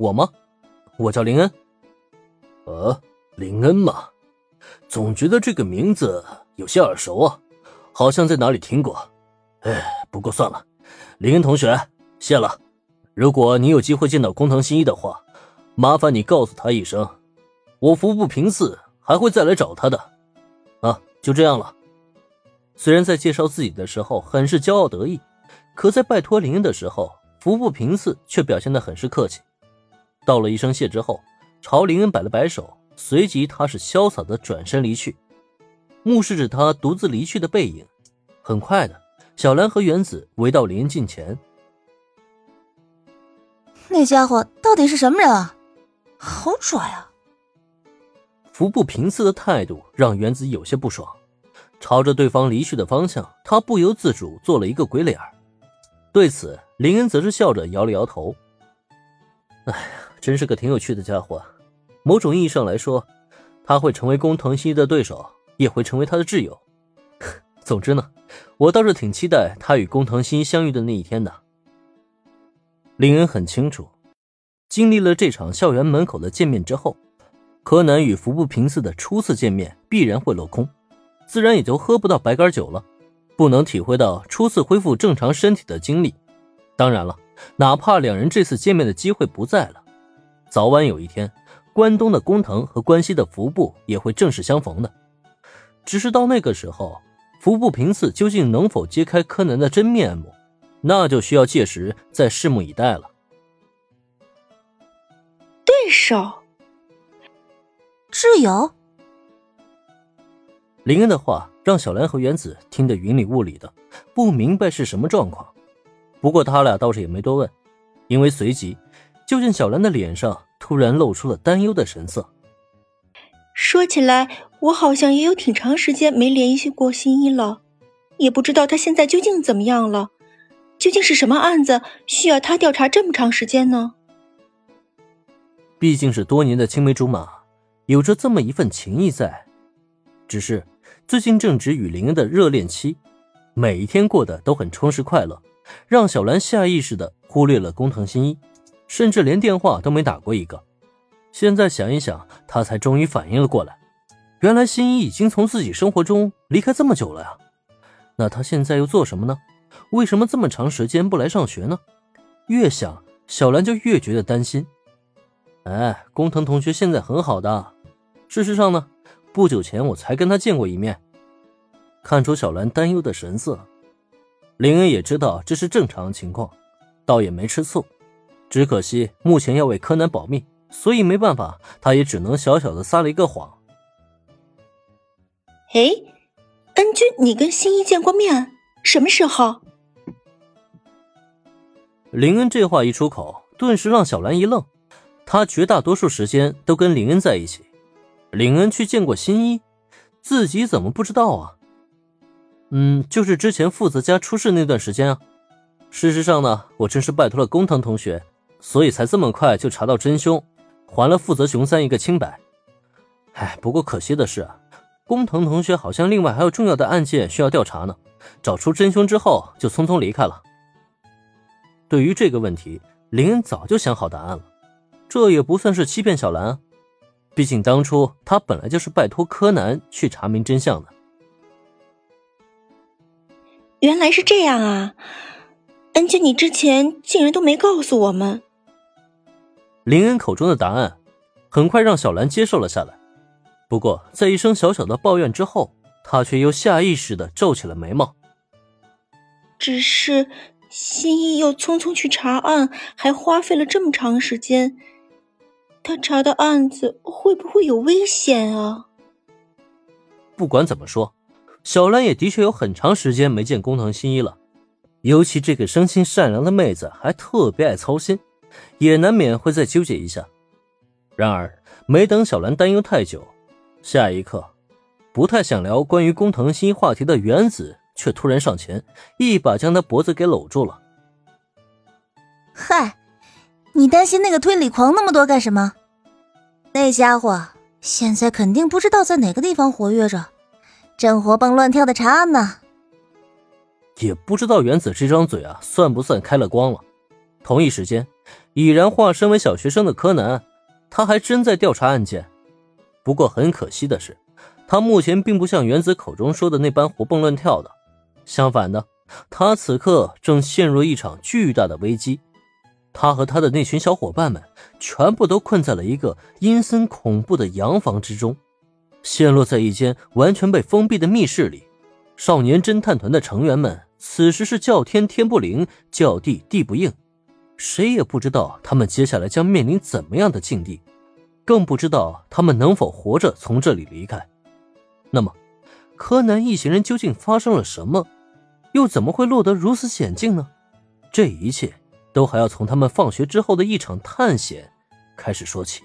我吗？我叫林恩。呃，林恩嘛，总觉得这个名字有些耳熟啊，好像在哪里听过。哎，不过算了，林恩同学，谢了。如果你有机会见到工藤新一的话，麻烦你告诉他一声，我服部平次还会再来找他的。啊，就这样了。虽然在介绍自己的时候很是骄傲得意，可在拜托林恩的时候，服部平次却表现得很是客气。道了一声谢之后。朝林恩摆了摆手，随即他是潇洒的转身离去，目视着他独自离去的背影。很快的，小兰和原子围到林恩近前。那家伙到底是什么人啊？好拽啊！服部平次的态度让原子有些不爽，朝着对方离去的方向，他不由自主做了一个鬼脸对此，林恩则是笑着摇了摇头。哎呀。真是个挺有趣的家伙，某种意义上来说，他会成为工藤新一的对手，也会成为他的挚友。总之呢，我倒是挺期待他与工藤新一相遇的那一天的。林恩很清楚，经历了这场校园门口的见面之后，柯南与服部平次的初次见面必然会落空，自然也就喝不到白干酒了，不能体会到初次恢复正常身体的经历。当然了，哪怕两人这次见面的机会不在了。早晚有一天，关东的工藤和关西的服部也会正式相逢的。只是到那个时候，服部平次究竟能否揭开柯南的真面目，那就需要届时再拭目以待了。对手，挚友。林恩的话让小兰和原子听得云里雾里的，不明白是什么状况。不过他俩倒是也没多问，因为随即。就见小兰的脸上突然露出了担忧的神色。说起来，我好像也有挺长时间没联系过新一了，也不知道他现在究竟怎么样了。究竟是什么案子需要他调查这么长时间呢？毕竟是多年的青梅竹马，有着这么一份情谊在。只是最近正值与林恩的热恋期，每一天过得都很充实快乐，让小兰下意识的忽略了工藤新一。甚至连电话都没打过一个。现在想一想，他才终于反应了过来，原来新一已经从自己生活中离开这么久了呀。那他现在又做什么呢？为什么这么长时间不来上学呢？越想，小兰就越觉得担心。哎，工藤同学现在很好的。事实上呢，不久前我才跟他见过一面。看出小兰担忧的神色，林恩也知道这是正常情况，倒也没吃醋。只可惜目前要为柯南保密，所以没办法，他也只能小小的撒了一个谎。哎，恩君，你跟新一见过面？什么时候？林恩这话一出口，顿时让小兰一愣。他绝大多数时间都跟林恩在一起，林恩去见过新一，自己怎么不知道啊？嗯，就是之前负责家出事那段时间啊。事实上呢，我真是拜托了工藤同学。所以才这么快就查到真凶，还了负责熊三一个清白。哎，不过可惜的是，工藤同学好像另外还有重要的案件需要调查呢。找出真凶之后就匆匆离开了。对于这个问题，林恩早就想好答案了。这也不算是欺骗小兰，毕竟当初他本来就是拜托柯南去查明真相的。原来是这样啊！恩君，你之前竟然都没告诉我们。林恩口中的答案，很快让小兰接受了下来。不过，在一声小小的抱怨之后，她却又下意识的皱起了眉毛。只是新一又匆匆去查案，还花费了这么长时间，他查的案子会不会有危险啊？不管怎么说，小兰也的确有很长时间没见工藤新一了，尤其这个生性善良的妹子，还特别爱操心。也难免会再纠结一下，然而没等小兰担忧太久，下一刻，不太想聊关于工藤新话题的原子却突然上前，一把将他脖子给搂住了。嗨，你担心那个推理狂那么多干什么？那家伙现在肯定不知道在哪个地方活跃着，正活蹦乱跳的查案呢。也不知道原子这张嘴啊，算不算开了光了。同一时间，已然化身为小学生的柯南，他还真在调查案件。不过很可惜的是，他目前并不像原子口中说的那般活蹦乱跳的，相反的，他此刻正陷入一场巨大的危机。他和他的那群小伙伴们全部都困在了一个阴森恐怖的洋房之中，陷落在一间完全被封闭的密室里。少年侦探团的成员们此时是叫天天不灵，叫地地不应，谁也不知道他们接下来将面临怎么样的境地，更不知道他们能否活着从这里离开。那么，柯南一行人究竟发生了什么，又怎么会落得如此险境呢？这一切。都还要从他们放学之后的一场探险开始说起。